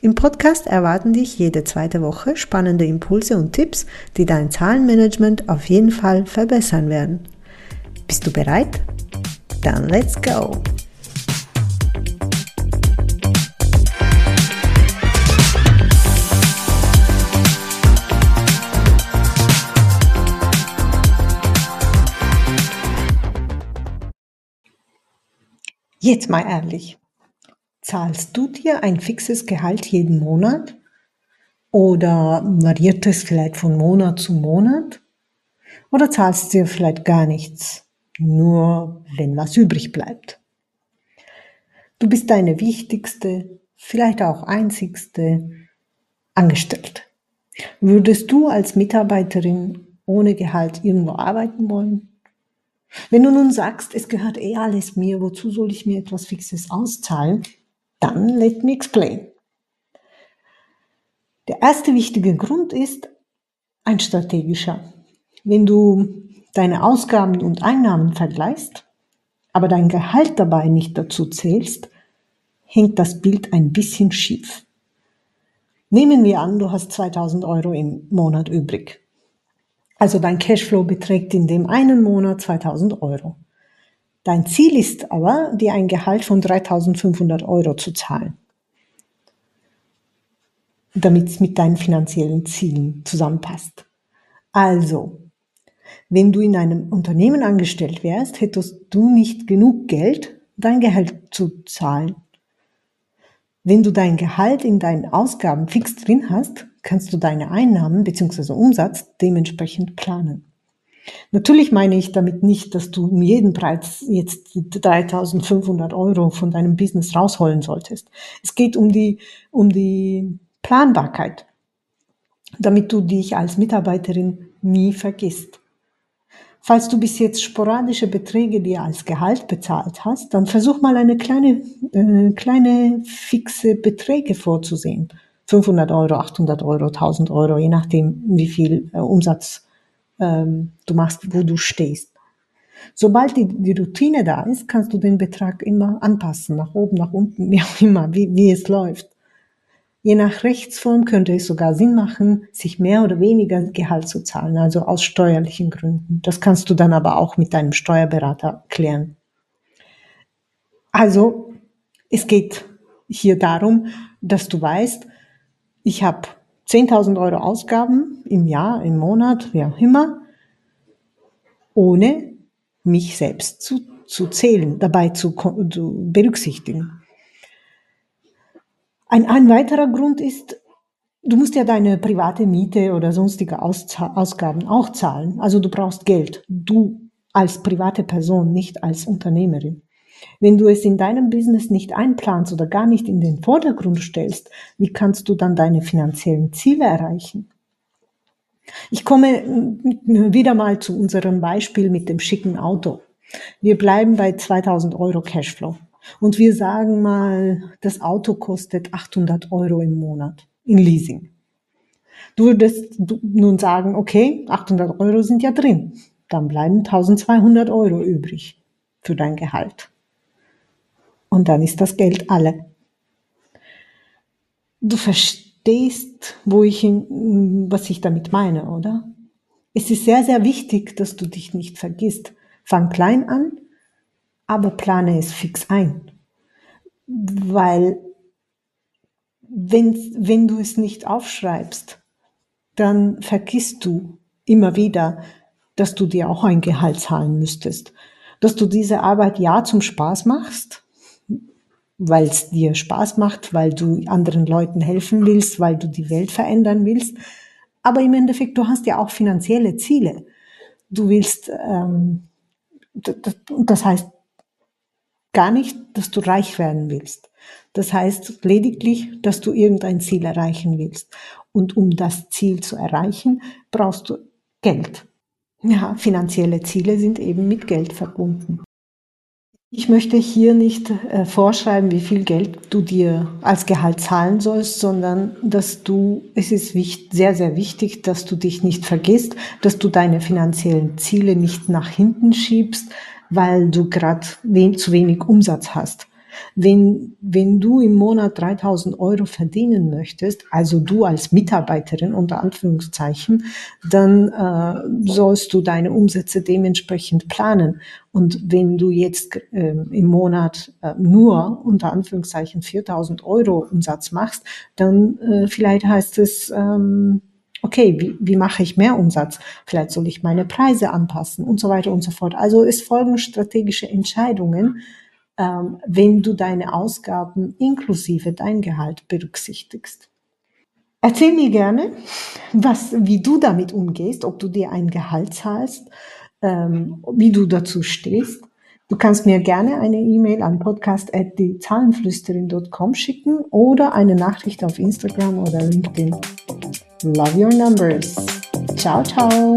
Im Podcast erwarten dich jede zweite Woche spannende Impulse und Tipps, die dein Zahlenmanagement auf jeden Fall verbessern werden. Bist du bereit? Dann let's go! Jetzt mal ehrlich. Zahlst du dir ein fixes Gehalt jeden Monat? Oder variiert es vielleicht von Monat zu Monat? Oder zahlst du dir vielleicht gar nichts, nur wenn was übrig bleibt? Du bist deine wichtigste, vielleicht auch einzigste Angestellte. Würdest du als Mitarbeiterin ohne Gehalt irgendwo arbeiten wollen? Wenn du nun sagst, es gehört eh alles mir, wozu soll ich mir etwas Fixes auszahlen? Dann let me explain. Der erste wichtige Grund ist ein strategischer. Wenn du deine Ausgaben und Einnahmen vergleichst, aber dein Gehalt dabei nicht dazu zählst, hängt das Bild ein bisschen schief. Nehmen wir an, du hast 2000 Euro im Monat übrig. Also dein Cashflow beträgt in dem einen Monat 2000 Euro. Dein Ziel ist aber, dir ein Gehalt von 3500 Euro zu zahlen, damit es mit deinen finanziellen Zielen zusammenpasst. Also, wenn du in einem Unternehmen angestellt wärst, hättest du nicht genug Geld, dein Gehalt zu zahlen. Wenn du dein Gehalt in deinen Ausgaben fix drin hast, kannst du deine Einnahmen bzw. Umsatz dementsprechend planen. Natürlich meine ich damit nicht, dass du um jeden Preis jetzt 3500 Euro von deinem Business rausholen solltest. Es geht um die, um die Planbarkeit, damit du dich als Mitarbeiterin nie vergisst. Falls du bis jetzt sporadische Beträge dir als Gehalt bezahlt hast, dann versuch mal eine kleine, äh, kleine fixe Beträge vorzusehen. 500 Euro, 800 Euro, 1000 Euro, je nachdem, wie viel äh, Umsatz ähm, du machst, wo du stehst. Sobald die, die Routine da ist, kannst du den Betrag immer anpassen, nach oben, nach unten, wie auch immer, wie, wie es läuft. Je nach Rechtsform könnte es sogar Sinn machen, sich mehr oder weniger Gehalt zu zahlen, also aus steuerlichen Gründen. Das kannst du dann aber auch mit deinem Steuerberater klären. Also, es geht hier darum, dass du weißt, ich habe 10.000 Euro Ausgaben im Jahr, im Monat, wie auch immer, ohne mich selbst zu, zu zählen, dabei zu, zu berücksichtigen. Ein, ein weiterer Grund ist, du musst ja deine private Miete oder sonstige Ausgaben auch zahlen. Also du brauchst Geld. Du als private Person, nicht als Unternehmerin. Wenn du es in deinem Business nicht einplanst oder gar nicht in den Vordergrund stellst, wie kannst du dann deine finanziellen Ziele erreichen? Ich komme wieder mal zu unserem Beispiel mit dem schicken Auto. Wir bleiben bei 2000 Euro Cashflow. Und wir sagen mal, das Auto kostet 800 Euro im Monat in Leasing. Du würdest nun sagen, okay, 800 Euro sind ja drin. Dann bleiben 1200 Euro übrig für dein Gehalt und dann ist das Geld alle. Du verstehst, wo ich, was ich damit meine, oder? Es ist sehr, sehr wichtig, dass du dich nicht vergisst. Fang klein an, aber plane es fix ein. Weil wenn, wenn du es nicht aufschreibst, dann vergisst du immer wieder, dass du dir auch ein Gehalt zahlen müsstest. Dass du diese Arbeit ja zum Spaß machst, weil es dir Spaß macht, weil du anderen Leuten helfen willst, weil du die Welt verändern willst. Aber im Endeffekt, du hast ja auch finanzielle Ziele. Du willst, ähm, das heißt gar nicht, dass du reich werden willst. Das heißt lediglich, dass du irgendein Ziel erreichen willst. Und um das Ziel zu erreichen, brauchst du Geld. Ja, finanzielle Ziele sind eben mit Geld verbunden. Ich möchte hier nicht äh, vorschreiben, wie viel Geld du dir als Gehalt zahlen sollst, sondern dass du, es ist wichtig, sehr, sehr wichtig, dass du dich nicht vergisst, dass du deine finanziellen Ziele nicht nach hinten schiebst, weil du gerade wen, zu wenig Umsatz hast. Wenn, wenn du im Monat 3000 Euro verdienen möchtest, also du als Mitarbeiterin unter Anführungszeichen, dann äh, sollst du deine Umsätze dementsprechend planen. Und wenn du jetzt äh, im Monat äh, nur unter Anführungszeichen 4000 Euro Umsatz machst, dann äh, vielleicht heißt es, ähm, okay, wie, wie mache ich mehr Umsatz? Vielleicht soll ich meine Preise anpassen und so weiter und so fort. Also es folgen strategische Entscheidungen, ähm, wenn du deine Ausgaben inklusive dein Gehalt berücksichtigst. Erzähl mir gerne, was, wie du damit umgehst, ob du dir ein Gehalt zahlst, ähm, wie du dazu stehst. Du kannst mir gerne eine E-Mail an podcast.diezahlenflüsterin.com schicken oder eine Nachricht auf Instagram oder LinkedIn. Love your numbers. Ciao, ciao.